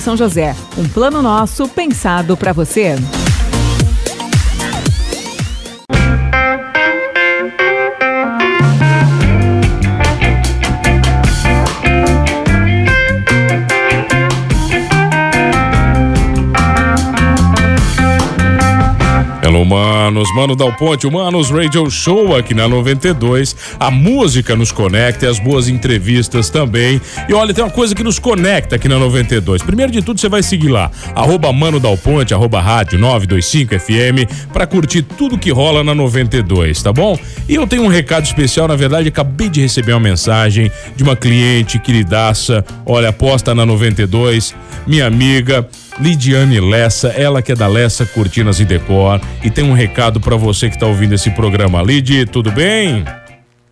São José. Um plano nosso pensado para você. Hello, manos, Mano Dal Ponte, Humanos Radio Show aqui na 92. A música nos conecta as boas entrevistas também. E olha, tem uma coisa que nos conecta aqui na 92. Primeiro de tudo, você vai seguir lá, arroba Mano Dal Ponte, arroba rádio 925 FM, para curtir tudo que rola na 92, tá bom? E eu tenho um recado especial, na verdade, acabei de receber uma mensagem de uma cliente queridaça, olha, aposta na 92, minha amiga. Lidiane Lessa, ela que é da Lessa Cortinas e Decor e tem um recado para você que tá ouvindo esse programa. Lid, tudo bem?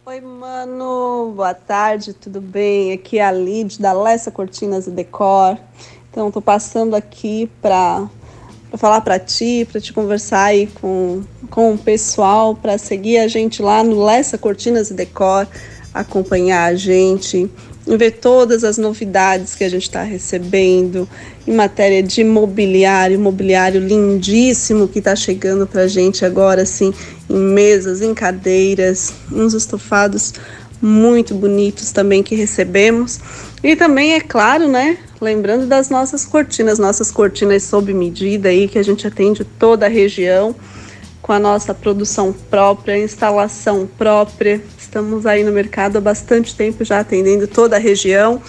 Oi, mano, boa tarde, tudo bem? Aqui é a Lid da Lessa Cortinas e Decor. Então, tô passando aqui para falar para ti, para te conversar aí com, com o pessoal, para seguir a gente lá no Lessa Cortinas e Decor, acompanhar a gente, ver todas as novidades que a gente está recebendo em matéria de mobiliário, mobiliário lindíssimo que está chegando para a gente agora, assim, em mesas, em cadeiras, uns estofados muito bonitos também que recebemos. E também, é claro, né, lembrando das nossas cortinas, nossas cortinas sob medida aí, que a gente atende toda a região com a nossa produção própria, instalação própria. Estamos aí no mercado há bastante tempo já atendendo toda a região.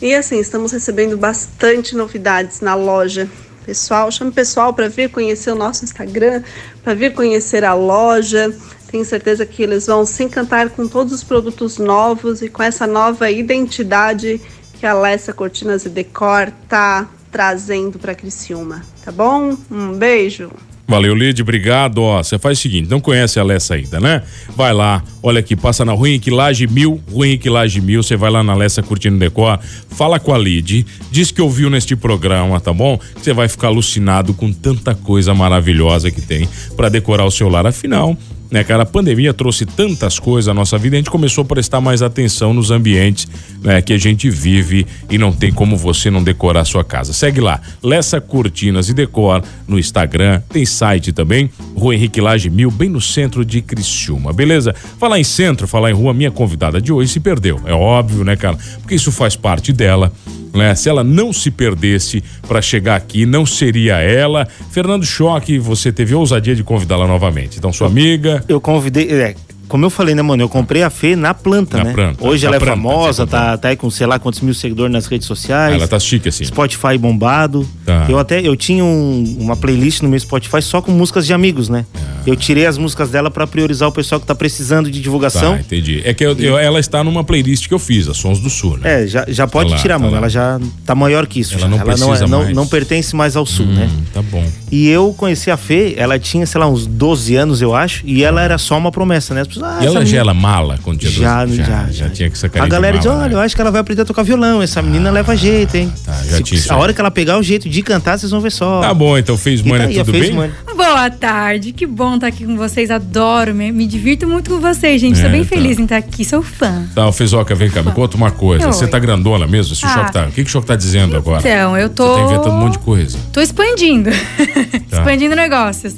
E assim, estamos recebendo bastante novidades na loja. Pessoal, chame o pessoal para vir conhecer o nosso Instagram, para vir conhecer a loja. Tenho certeza que eles vão se encantar com todos os produtos novos e com essa nova identidade que a Alessa Cortinas e Decor tá trazendo para Criciúma, tá bom? Um beijo. Valeu, Lid, obrigado. Ó, você faz o seguinte, não conhece a Lessa ainda, né? Vai lá, olha aqui, passa na Rua Henrique Laje Mil, Rua Henrique Laje Mil, você vai lá na Lessa Curtindo Decor, fala com a Lid, diz que ouviu neste programa, tá bom? Você vai ficar alucinado com tanta coisa maravilhosa que tem para decorar o seu lar. Afinal, né, cara? A pandemia trouxe tantas coisas à nossa vida, a gente começou a prestar mais atenção nos ambientes né, que a gente vive e não tem como você não decorar a sua casa. Segue lá, Lessa Cortinas e Decor no Instagram, tem site também, Rua Henrique Lage Mil, bem no centro de Criciúma, beleza? Falar em centro, falar em rua, minha convidada de hoje se perdeu, é óbvio, né, cara? Porque isso faz parte dela né? Se ela não se perdesse para chegar aqui, não seria ela. Fernando Choque, você teve ousadia de convidá-la novamente. Então, sua amiga. Eu convidei. É, como eu falei, né, mano? Eu comprei a Fê na planta, Na né? planta, Hoje ela é planta, famosa, tá, tá aí com sei lá quantos mil seguidores nas redes sociais. Ela tá chique assim. Spotify bombado. Tá. Eu até eu tinha um- uma playlist no meu Spotify só com músicas de amigos, né? Eu tirei as músicas dela pra priorizar o pessoal que tá precisando de divulgação. Tá, entendi. É que eu- eu- ela está numa playlist que eu fiz, a Sons do Sul, né? É, já, já pode Tá lá, tirar, tá mano. lá. Ela já tá maior que isso. Ela já. não não, precisa é, não, mais. não pertence mais ao sul, né? Hum, tá bom. E eu conheci a Fê, ela tinha, sei lá, uns 12 anos, eu acho, e ela era só uma promessa, né? As pessoas, ah, E ela já era mala quando tinha já, 12? já, já, já tinha que sacar A galera diz, olha, eu acho que ela vai aprender a tocar violão, essa menina leva jeito, hein? tá, já Se- tinha a hora que ela pegar o jeito de cantar, vocês vão ver só. Tá bom, então fez E tá tudo Fez bem? Money. Boa tarde, que bom estar aqui com vocês. Adoro, me, me divirto muito com vocês, gente. É, Tô bem tá. feliz em estar aqui, sou fã. Tá, Fezoca, vem cá, me conta uma coisa. Oi. Você tá grandona mesmo? Esse Ah. choque tá. O que, que o choque tá dizendo agora? Então, eu tô. Você tá inventando um monte de coisa. Tô expandindo. expandindo negócios.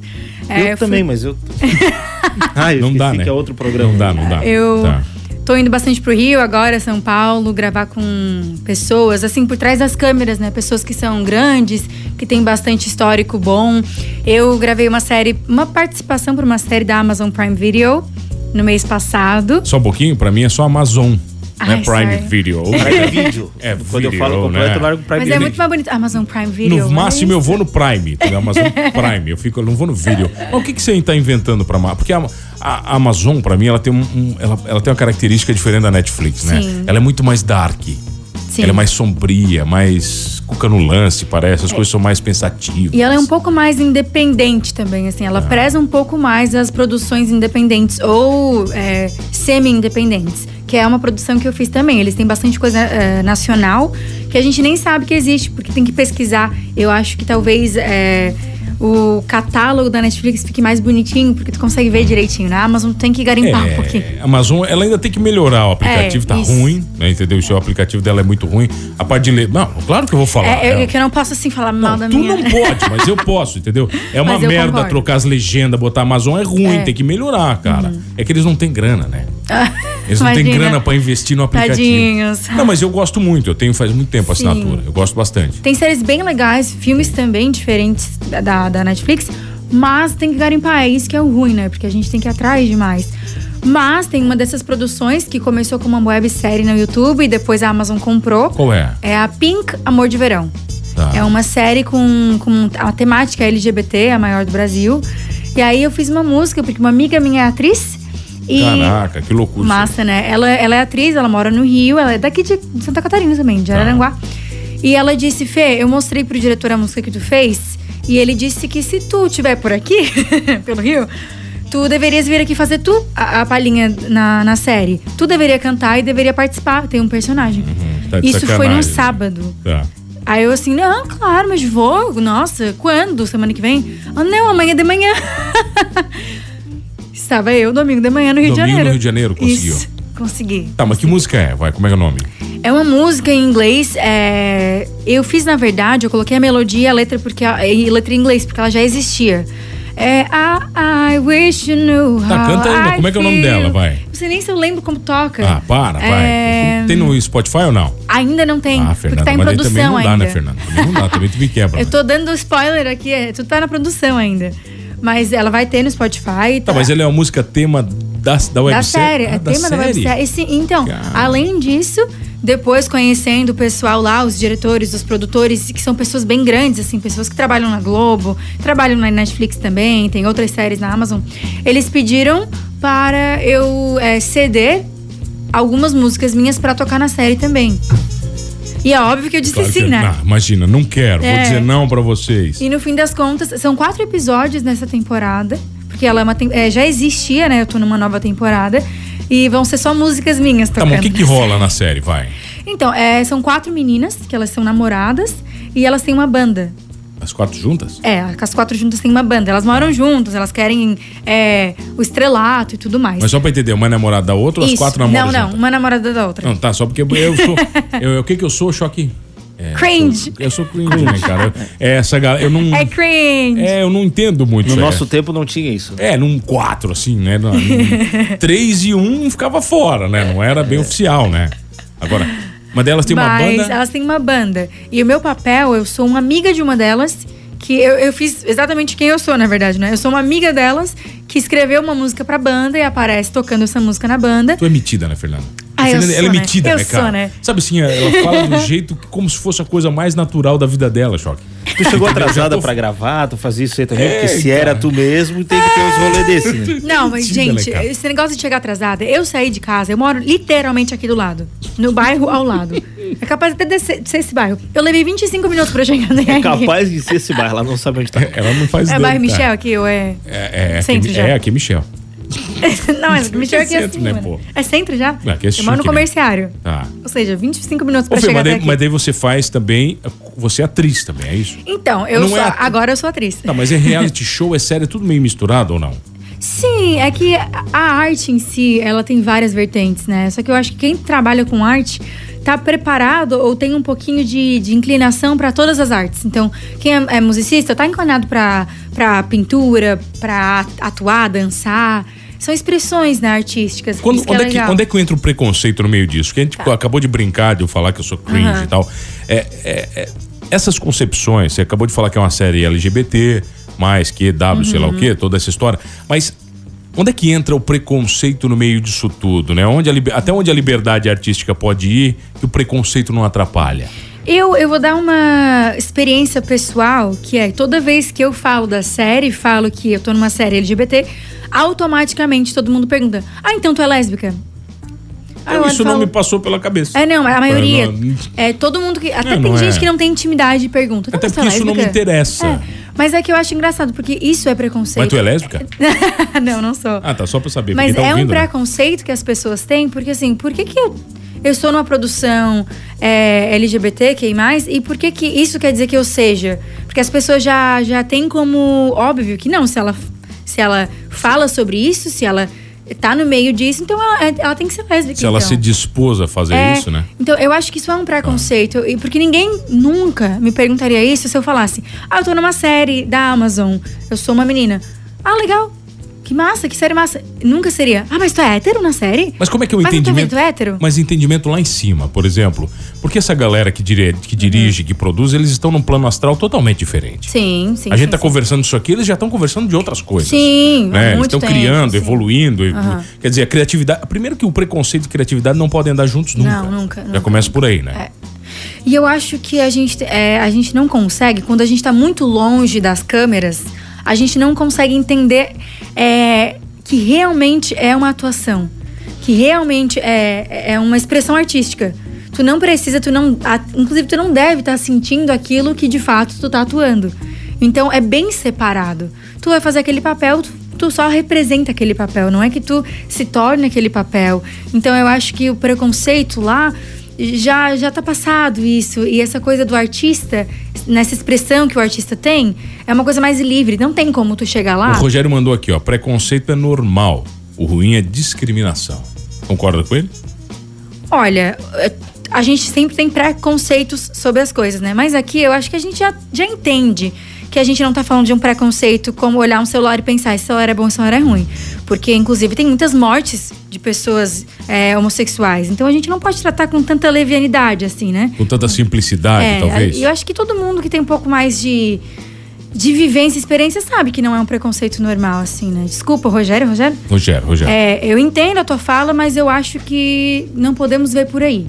É, eu, eu fui- também, mas eu. ah, eu Não dá, né? que é outro programa. Não dá, não dá. Eu Tá. tô indo bastante pro Rio agora, São Paulo, gravar com pessoas, assim, por trás das câmeras, né? Pessoas que são grandes, que têm bastante histórico bom. Eu gravei uma série, uma participação para uma série da Amazon Prime Video no mês passado. Só um pouquinho, pra mim é só Amazon. Não é Prime sorry. Video. Prime Video. É Quando eu video, falo completo, né? eu largo Prime Mas Video. é muito mais bonito. Amazon Prime Video. No máximo eu mas- vou no Prime, entendeu? Amazon Prime. Eu fico, eu não vou no vídeo. Mas o que, que você está inventando para Amazon? Porque a, a Amazon, para mim, ela tem, um, um- ela, ela tem uma característica diferente da Netflix, né? Sim. Ela é muito mais dark. Sim. Ela é mais sombria, mais cuca no lance, parece. As coisas são mais pensativas. E ela é um pouco mais independente também, assim. Ela preza um pouco mais as produções independentes ou é, semi-independentes. Que é uma produção que eu fiz também. Eles têm bastante coisa é, nacional que a gente nem sabe que existe, porque tem que pesquisar. Eu acho que talvez é, o catálogo da Netflix fique mais bonitinho, porque tu consegue ver direitinho. Na Amazon tem que garimpar um pouquinho. É, a Amazon, ela ainda tem que melhorar. O aplicativo É, tá isso. ruim, né? Entendeu? O seu aplicativo dela é muito ruim. A parte de ler. Não, claro que eu vou falar. É, eu, É- que eu não posso assim falar mal Não, da tu minha. não pode, mas eu posso, entendeu? É uma merda concordo. trocar as legendas, botar Amazon é ruim, É. Uhum. tem que melhorar, cara. É que eles não têm grana, né? Eles não têm grana pra investir no aplicativo. Tadinhos. Não, mas eu gosto muito, eu tenho faz muito tempo a assinatura. Eu gosto bastante. Tem séries bem legais, filmes também diferentes da- da, Netflix, mas tem que garimpar. É isso que é o ruim, né? Porque a gente tem que ir atrás demais. Mas tem uma dessas produções que começou como uma websérie no YouTube e depois a Amazon comprou. Qual é? É a Pink Amor de Verão. Tá. É uma série com, com a temática LGBT, a maior do Brasil. E aí eu fiz uma música, porque uma amiga minha é atriz. E Caraca, que loucura. Massa, né? Ela, ela é atriz, ela mora no Rio, ela é daqui de Santa Catarina também, de Tá. Araranguá. E ela disse, Fê, eu mostrei pro diretor a música que tu fez, e ele disse que se tu estiver por aqui, pelo Rio, tu deverias vir aqui fazer tu a, a palhinha na, na série. Tu deveria cantar e deveria participar, tem um personagem. tá de Isso foi num sábado. Tá. Aí eu assim, não, claro, mas vou. Nossa, quando? Semana que vem? Ah, não, amanhã de manhã. Estava eu domingo de manhã no Rio de Domingo no Janeiro. Rio de Janeiro, conseguiu. Isso, consegui. Tá, mas que música é? Vai, como é que é o nome? É uma música em inglês. é, Eu fiz, na verdade, eu coloquei a melodia e a letra, porque a... e letra em inglês, porque ela já existia. É I, I wish you knew how Tá, canta I como é que é o nome dela, vai? Não sei nem se eu lembro como toca. Ah, para, vai. É, Tem no Spotify ou não? Ainda não tem, ah, porque Fernanda, tá em mas daí também produção não dá, ainda. né, Fernanda? Também não dá, também tu me quebra. Eu né? tô dando spoiler aqui, é, tu tá na produção ainda. Mas ela vai ter no Spotify. Tá, mas ele é uma música tema da, da websérie? da série, Ah, é tema da série? websérie. Esse- Então, Cara. além disso, depois conhecendo o pessoal lá, os diretores, os produtores, que são pessoas bem grandes, assim, pessoas que trabalham na Globo, trabalham na Netflix também, tem outras séries na Amazon. Eles pediram para eu é, ceder algumas músicas minhas pra tocar na série também. E é óbvio que eu disse Claro sim, que- né? Não, imagina, não quero, vou É. dizer não pra vocês. E no fim das contas, são quatro episódios nessa temporada. Porque ela é uma é, já existia, né? Eu tô numa nova temporada. E vão ser só músicas minhas Tá, tocando. mas o que que rola na série, vai? Então, é, são quatro meninas, que elas são namoradas. E elas têm uma banda. As quatro juntas? É, as quatro juntas têm uma banda. Elas moram juntas, elas querem é, o estrelato e tudo mais. Mas só pra entender, uma é namorada da outra ou as quatro namoram Não, não, juntas? uma namorada da outra. Não, tá, só porque eu sou... eu, o que que eu sou, Choque? É, Cringe. Eu sou, eu sou cringe, né, cara? É, essa galera, eu não... É cringe. É, eu não entendo muito No isso aí. nosso tempo não tinha isso. É, num quatro, assim, né? Num, num três e um ficava fora, né? Não era bem oficial, né? Agora, uma delas tem uma banda. elas têm uma banda. E o meu papel, eu sou uma amiga de uma delas, que eu, eu fiz exatamente quem eu sou, na verdade, né? Eu sou uma amiga delas que escreveu uma música pra banda e aparece tocando essa música na banda. Tu é metida, né, Fernanda? Ah, Fernanda, sou, ela é né? metida, Eu né, cara? sou, né? Sabe assim, ela fala do jeito que como se fosse a coisa mais natural da vida dela, Choque. Tu chegou atrasada tô- pra gravar, tu fazia isso aí também, É, porque se era tu mesmo, tem que ter uns rolês desses, né? Não, mas gente, esse negócio de chegar atrasada, eu saí de casa, eu moro literalmente aqui do lado, no bairro ao lado. É capaz até de ser, de ser esse bairro. Eu levei 25 minutos pra chegar É capaz de ser esse bairro, ela não sabe onde tá. Ela não faz É dano, bairro. Michel aqui, ou é. É, é, Centro aqui, já. é, aqui é Michel. Não, mas Michel aqui é centro, assim, né, pô? É centro já? Não, aqui é eu moro no chique, né? comerciário. Tá. Ou seja, 25 minutos Ô, pra Fê, chegar mas, daí, mas daí você faz também. Você é atriz também, é isso? Então, eu Não sou. é agora eu sou atriz. Tá, mas é reality show, é série, é tudo meio misturado ou não? Sim, é que a arte em si, ela tem várias vertentes, né? Só que eu acho que quem trabalha com arte tá preparado ou tem um pouquinho de, de inclinação para todas as artes. Então, quem é, é musicista tá inclinado para pintura, para atuar, dançar. São expressões né, artísticas. Quando, onde, é é que, onde é que entra o preconceito no meio disso? Porque a gente acabou de brincar de eu falar que eu sou cringe Aham. e tal. É, é- é- essas concepções, você acabou de falar que é uma série LGBT, mais que W, sei lá Uhum. o quê, toda essa história. Mas onde é que entra o preconceito no meio disso tudo, né? Onde a até onde a liberdade artística pode ir que o preconceito não atrapalha? Eu, eu vou dar uma experiência pessoal, que é toda vez que eu falo da série, falo que eu tô numa série LGBT, automaticamente todo mundo pergunta: Ah, então tu é lésbica? Ah, eu isso não falo- me passou pela cabeça. É, não, a maioria. Não, não- É, todo mundo que. Até É, tem não gente é. que não tem intimidade e pergunta. Até "Não, você é porque isso não me lésbica?" interessa. É, mas é que eu acho engraçado, porque isso é preconceito. Mas tu é lésbica? não, não sou. Ah, tá, só pra saber. Mas tá é um ouvindo, né? preconceito que as pessoas têm, porque assim, por que, que eu, eu estou numa produção é, LGBT, que mais, e por que, que isso quer dizer que eu seja? Porque as pessoas já, já têm como óbvio que não, se ela, se ela fala sobre isso, se ela tá no meio disso, então ela, ela tem que ser lésbica. Se ela então. se dispôs a fazer É, isso, né? Então, eu acho que isso é um preconceito. E Porque ninguém nunca me perguntaria isso se eu falasse: Ah, eu tô numa série da Amazon, eu sou uma menina. Ah, legal. Que massa, que série massa. Nunca seria. Ah, mas tu é hétero na série? Mas como é que é o Mas tô entendimento? vendo hétero? Mas entendimento lá em cima, por exemplo. Porque essa galera que, dire... que Uhum. dirige, que produz, eles estão num plano astral totalmente diferente. Sim, sim. a gente sim, tá sim. conversando isso aqui, eles já estão conversando de outras coisas. Sim, né? Eles muito estão criando, sim. evoluindo. Aham. Quer dizer, a criatividade. Primeiro que o preconceito e criatividade não podem andar juntos nunca. Não, nunca, Já nunca. começa por aí, né? É. E eu acho que a gente, é, a gente não consegue, quando a gente tá muito longe das câmeras, a gente não consegue entender é, que realmente é uma atuação. Que realmente é, é uma expressão artística. Tu não precisa, tu não. inclusive, tu não deve estar sentindo aquilo que de fato tu tá atuando. Então é bem separado. Tu vai fazer aquele papel, tu, tu só representa aquele papel, não é que tu se torne aquele papel. Então eu acho que o preconceito lá já já tá passado isso e essa coisa do artista nessa expressão que o artista tem é uma coisa mais livre não tem como tu chegar lá O Rogério mandou aqui, ó. Preconceito é normal. O ruim é discriminação. Concorda com ele? olha eh, a gente sempre tem preconceitos sobre as coisas né mas aqui eu acho que a gente já, já entende que a gente não tá falando de um preconceito como olhar um celular e pensar esse celular é bom esse celular é ruim porque inclusive tem muitas mortes pessoas eh, homossexuais então a gente não pode tratar com tanta levianidade assim né Com tanta simplicidade, É, talvez. Eu acho que todo mundo que tem um pouco mais de, de vivência e experiência sabe que não é um preconceito normal, assim, né? Desculpa, Rogério, Rogério. Rogério, Rogério. É, eu entendo a tua fala, mas eu acho que não podemos ver por aí.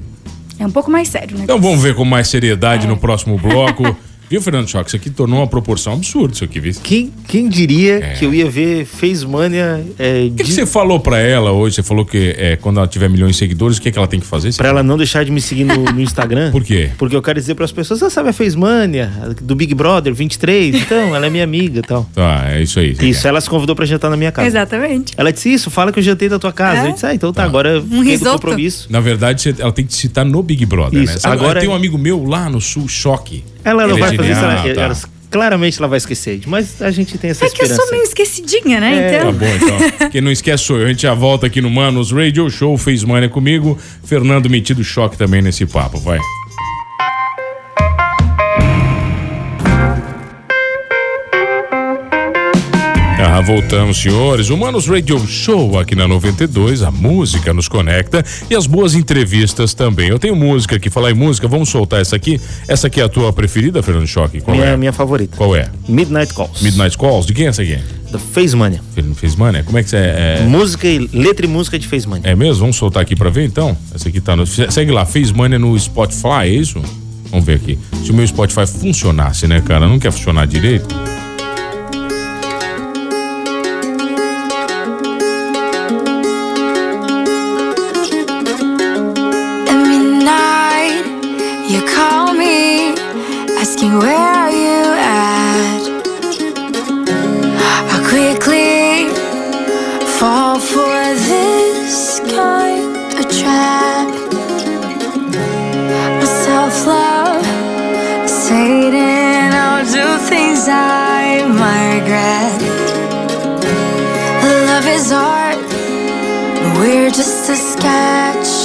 É um pouco mais sério, né? Então vamos ver com mais É. seriedade no próximo bloco. Viu, Fernando Choque? Isso aqui tornou uma proporção absurda, isso aqui, viu? O Quem, quem diria É. que eu ia ver Facemania é, que, que de- você falou pra ela hoje? Você falou que é, quando ela tiver milhões de seguidores, o que, que ela tem que fazer? Pra ela não deixar de me seguir no, no Instagram? Por quê? Porque eu quero dizer pras pessoas, você sabe a Facemania do Big Brother 23? Então, ela é minha amiga e tal. Tá, é isso aí. Isso, quer. ela se convidou pra jantar na minha casa. Exatamente. Ela disse isso, fala que eu jantei da tua casa. É? Eu disse, ah, então tá, agora eu fiquei do risoto. compromisso. Na verdade, ela tem que te citar no Big Brother, né? Isso, Sabe, agora- Tem um amigo meu lá no Sul, Choque. Ela não Ele é vai fazer isso, ela, tá. ela- claramente ela vai esquecer. Mas a gente tem essa É que eu esperança. sou meio esquecidinha, né? É, Tá então. bom, então. Quem não esquece sou eu. A gente já volta aqui no Manos Radio Show. Fez mania comigo. Fernando metido choque também nesse papo. Vai. Voltamos, senhores. O Manos Radio Show aqui na 92. A música nos conecta e as boas entrevistas também. Eu tenho música aqui. Falar em música, vamos soltar essa aqui. Essa aqui é a tua preferida, Fernando Choque? Qual minha, é? minha favorita. Qual é? Midnight Calls. Midnight Calls? De quem é essa aqui? Da Facemania. Fez, fez mania? Como é que você é? Música e letra e música de Facemania. É mesmo? Vamos soltar aqui pra ver então? Essa aqui tá no. Segue lá, fez mania no Spotify, é isso? Vamos ver aqui. Se o meu Spotify funcionasse, né, cara? Não quer funcionar direito? Is art. We're just a sketch.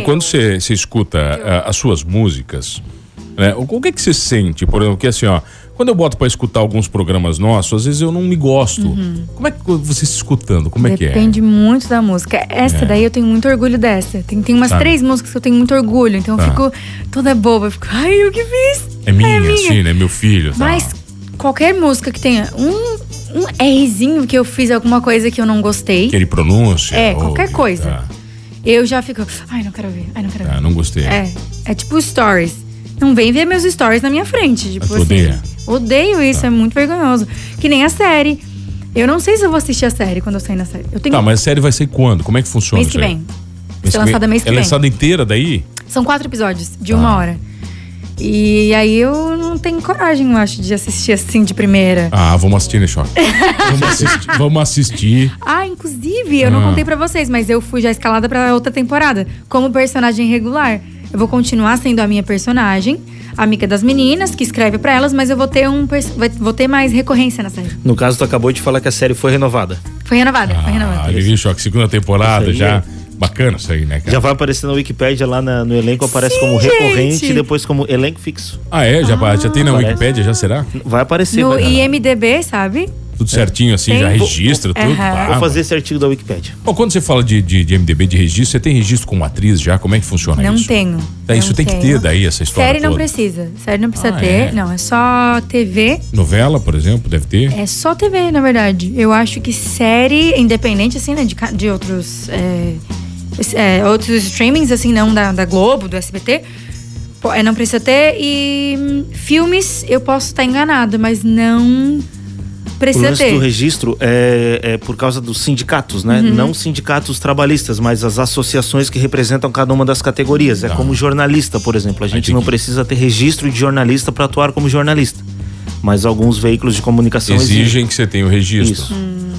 Quando você, você escuta as suas músicas, né? O, o que que você sente? Por exemplo, que assim, ó, Quando eu boto pra escutar alguns programas nossos, às vezes eu não me gosto. Como é que você se escutando? Como é que é? Uhum. Depende muito da música. Essa É. daí eu tenho muito orgulho dessa. Tem, tem umas Sabe? três músicas que eu tenho muito orgulho. Então Tá. eu fico toda boba. Eu fico, ai, eu que fiz? É minha, É minha. assim, né? Meu filho. tá. Mas qualquer música que tenha um, um Rzinho que eu fiz alguma coisa que eu não gostei, Que ele pronuncia. É, ou- qualquer coisa. Tá, eu já fico, ai, não quero ver, ai, não quero tá, ver. não gostei. É, é tipo stories. Não vem ver meus stories na minha frente. Tipo assim. odeia? Tá. Odeio isso, é muito vergonhoso. Que nem a série. Eu não sei se eu vou assistir a série quando eu sair na série. Eu tenho Tá, mas a série vai ser quando? Como é que funciona mês que vem. Mês ser que vem? lançada mês que é vem. lançada inteira daí? São quatro episódios de Tá. uma hora. E aí eu não tenho coragem, eu acho, de assistir assim de primeira. Ah, vamos assistir, né, Choque? vamos assistir. Vamos assistir. Ah, inclusive, eu não Ah. contei pra vocês, mas eu fui já escalada pra outra temporada como personagem regular. Eu vou continuar sendo a minha personagem, amiga das meninas, que escreve pra elas, mas eu vou ter um vou ter mais recorrência na série. No caso, tu acabou de falar que a série foi renovada. Foi renovada, foi Ah, renovada. Lili Choque, segunda temporada já. é. Bacana isso aí, né, cara? Já vai aparecer na Wikipédia lá na- no elenco, aparece Sim, como recorrente gente. e depois como elenco fixo. Ah, é? Já, já tem na Parece. Wikipédia, já será? Vai aparecer. No vai. IMDB, sabe? Tudo certinho assim, Tem. já Vou- registra tudo. Aham. Ah, Vou fazer esse artigo da Wikipédia. Bom, quando você fala de, de, de MDB de registro, você tem registro como atriz já? Como é que funciona não isso? tenho. É, isso não tem que tenho. ter daí, essa história Série não toda. precisa. Série não precisa Ah, ter. é? Não, é só TV. Novela, por exemplo, deve ter. É só TV, na verdade. Eu acho que série, independente, assim, né, de, de outros. é, é, outros streamings, assim, não da, da Globo, do SBT. pô, é, não precisa ter. E hum, filmes, eu posso estar enganada, mas não O precisa lance do ter. registro é, é por causa dos sindicatos, né? Uhum. Não sindicatos trabalhistas, mas as associações que representam cada uma das categorias. É Tá. como jornalista, por exemplo. A gente Entendi. não precisa ter registro de jornalista para atuar como jornalista. Mas alguns veículos de comunicação Exigem que você tenha o registro. Isso.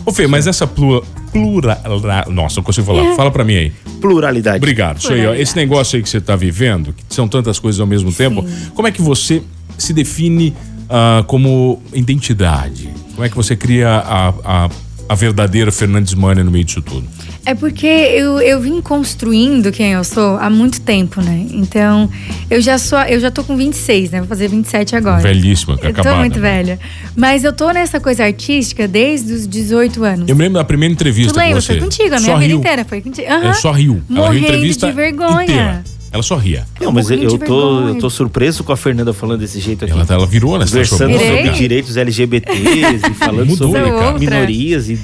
Ô, Fê, mas essa plura, plura, Nossa, não consigo falar. Fala pra mim aí. Pluralidade. Obrigado. Isso aí, ó. Pluralidade. Esse negócio aí que você tá vivendo, que são tantas coisas ao mesmo tempo, como é que você se define ah, como identidade? Como é que você cria a, a, a verdadeira Fernandes Mania no meio disso tudo? É porque eu, eu vim construindo quem eu sou há muito tempo, né? Então, eu já sou. Eu já tô com 26, né? Vou fazer 27 agora. Velhíssima, que Eu tô muito velha. Mas eu tô nessa coisa artística desde os 18 anos. Eu me lembro da primeira entrevista Tu lembra? com você. Foi contigo, a minha Só vida riu. inteira foi contigo. É, Aham. só riu Morrendo entrevista de vergonha. inteira. Ela só ria. Não, mas eu, eu tô, vergonha. eu tô surpreso com a Fernanda falando desse jeito aqui. Ela, ela virou, né? Conversando sobre direitos LGBTs e falando Mudou, sobre né, cara? minorias e.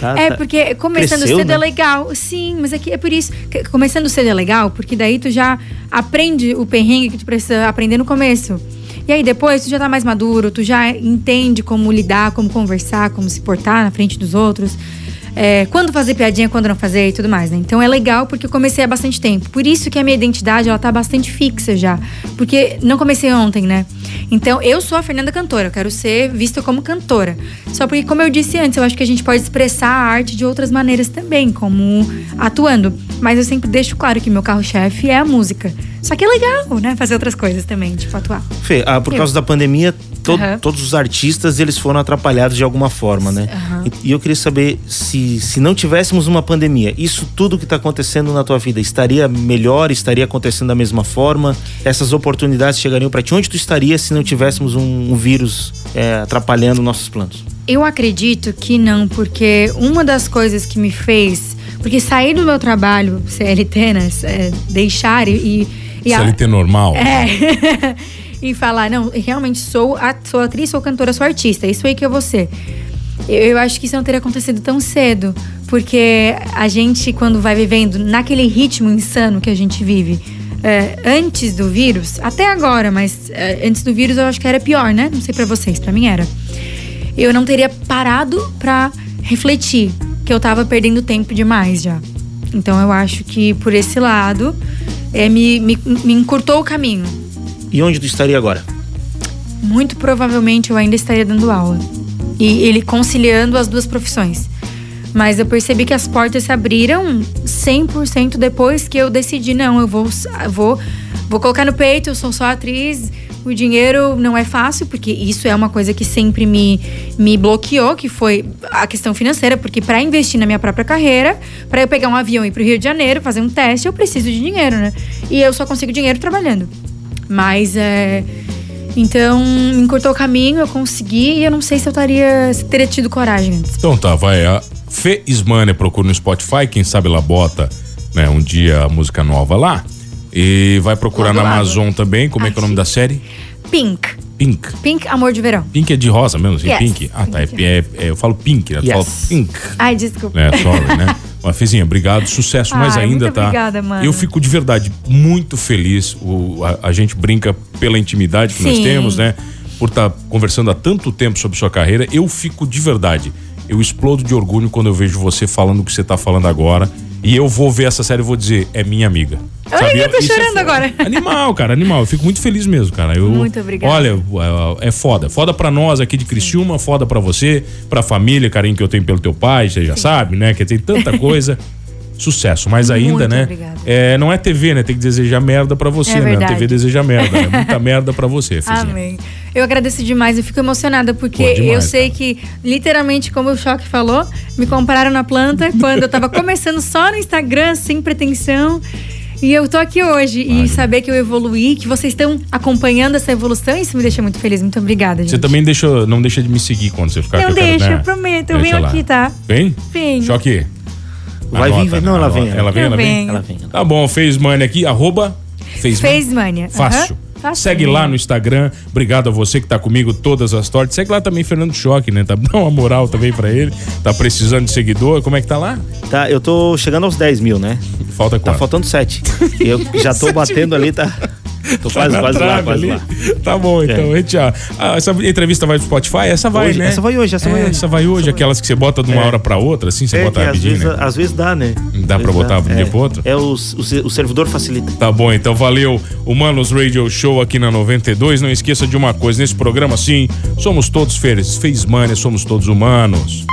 Tá, É, tá. porque começando Cresceu, cedo né? é legal. Sim, mas é, que, é por isso. começando cedo é legal, porque daí tu já aprende o perrengue que tu precisa aprender no começo. E aí depois tu já tá mais maduro, tu já entende como lidar, como conversar, como se portar na frente dos outros. É, quando fazer piadinha, quando não fazer e tudo mais, né? Então é legal porque eu comecei há bastante tempo. Por isso que a minha identidade, ela tá bastante fixa já. Porque não comecei ontem, né? Então eu sou a Fernanda cantora, eu quero ser vista como cantora. Só porque, como eu disse antes, eu acho que a gente pode expressar a arte de outras maneiras também, como atuando. Mas eu sempre deixo claro que meu carro-chefe é a música. Só que é legal, né? Fazer outras coisas também, tipo atuar. Fê, ah, por Eu. causa da pandemia, to- Aham. todos os artistas eles foram atrapalhados de alguma forma, né? Aham. E, e eu queria saber se, se não tivéssemos uma pandemia, isso tudo que está acontecendo na tua vida estaria melhor, estaria acontecendo da mesma forma? Essas oportunidades chegariam para ti? Onde tu estaria se não tivéssemos um, um vírus é, atrapalhando nossos planos? Eu acredito que não, porque uma das coisas que me fez. Porque sair do meu trabalho, CLT, né? é, deixar e. e a- CLT normal. É. e falar, não, realmente sou, sou atriz, sou cantora, sou artista. Isso aí que eu vou ser. Eu, eu acho que isso não teria acontecido tão cedo. Porque a gente, quando vai vivendo naquele ritmo insano que a gente vive, é, antes do vírus, até agora, mas é, antes do vírus eu acho que era pior, né? Não sei pra vocês, pra mim era. Eu não teria parado pra refletir que eu tava perdendo tempo demais já. Então eu acho que por esse lado é, me, me, me encurtou o caminho. E onde tu estaria agora? Muito provavelmente eu ainda estaria dando aula. E ele conciliando as duas profissões. Mas eu percebi que as portas se abriram 100% depois que eu decidi, não, eu vou, vou, vou colocar no peito, eu sou só atriz. O dinheiro não é fácil, porque isso é uma coisa que sempre me, me bloqueou, que foi a questão financeira, porque para investir na minha própria carreira, para eu pegar um avião e ir pro Rio de Janeiro, fazer um teste, eu preciso de dinheiro, né? E eu só consigo dinheiro trabalhando. Mas é. Então, me encurtou o caminho, eu consegui e eu não sei se eu estaria, se teria tido coragem antes. Então tá, vai. A Fê Ismania procura no Spotify, quem sabe ela bota né, um dia a música nova lá. E vai procurar Logo na lá. Amazon também. Como é que é o nome da série? Pink. Pink. Pink, amor de verão. Pink é de rosa mesmo, assim? Yes. Pink? Ah, tá. É, é- é- eu falo pink, né? Tu Yes. fala pink. Ai, desculpa. né? Sorry, né? Mas, Fezinha, obrigado, sucesso mais Ai, ainda, muito tá? obrigada, mano. Eu fico de verdade muito feliz. O, a, a gente brinca pela intimidade que nós Sim. temos, né? Por estar conversando há tanto tempo sobre sua carreira. Eu fico de verdade. Eu explodo de orgulho quando eu vejo você falando o que você tá falando agora. E eu vou ver essa série e vou dizer, é minha amiga. Ai, eu tô Isso é chorando foda. agora. Animal, cara, animal. Eu fico muito feliz mesmo, cara. Eu, Muito obrigada. Olha, é foda. Foda pra nós aqui de Criciúma, foda pra você, pra família, carinho que eu tenho pelo teu pai, você já sabe, né? Que tem tanta coisa. Sucesso, mas ainda, Muito né? obrigada. É, não é TV, né? Tem que desejar merda pra você, É né? A. TV deseja merda, né? Muita merda pra você, Fizinha. Amém. Eu agradeço demais, eu fico emocionada porque Pô, demais, eu sei cara. que, literalmente, como o Choque falou, me compraram na planta quando eu tava começando só no Instagram, sem pretensão. E eu tô aqui hoje e saber que eu evoluí, que vocês estão acompanhando essa evolução, isso me deixa muito feliz. Muito obrigada, gente. Você também deixa, não deixa de me seguir quando você ficar Não deixa, né? eu prometo. Eu venho lá. aqui, tá? Vem? Venho. Choque. Vai vir, vai- não, ela vem, Ela vem, ela vem. venho. Ela vem. Tá bom, fez mania aqui, arroba fez Fez mania. Fácil. Fácil. Segue lá no Instagram. Obrigado a você que tá comigo todas as tortas. Segue lá também Fernando Choque, né? Tá, dá uma moral também pra ele. Tá precisando de seguidor. Como é que tá lá? Tá, eu tô chegando aos 10 mil, né? Falta Tá quanto? faltando 7. Eu já tô batendo ali, tá. Tô quase, Tá quase lá, quase ali. lá. Tá bom, então. A gente já- ah, essa entrevista vai pro Spotify? Essa vai, Hoje- né? essa vai hoje, essa vai É, hoje. Essa vai hoje, aquelas que você bota de uma É. hora pra outra, assim, você É, bota às rapidinho, vezes, né? às vezes dá, né? Dá Às pra botar de um é. dia pro outro? É, o, o, o servidor facilita. Tá bom, então valeu. Humanos Radio Show aqui na 92. Não esqueça de uma coisa: nesse programa, sim, somos todos feios, fez mania, somos todos humanos.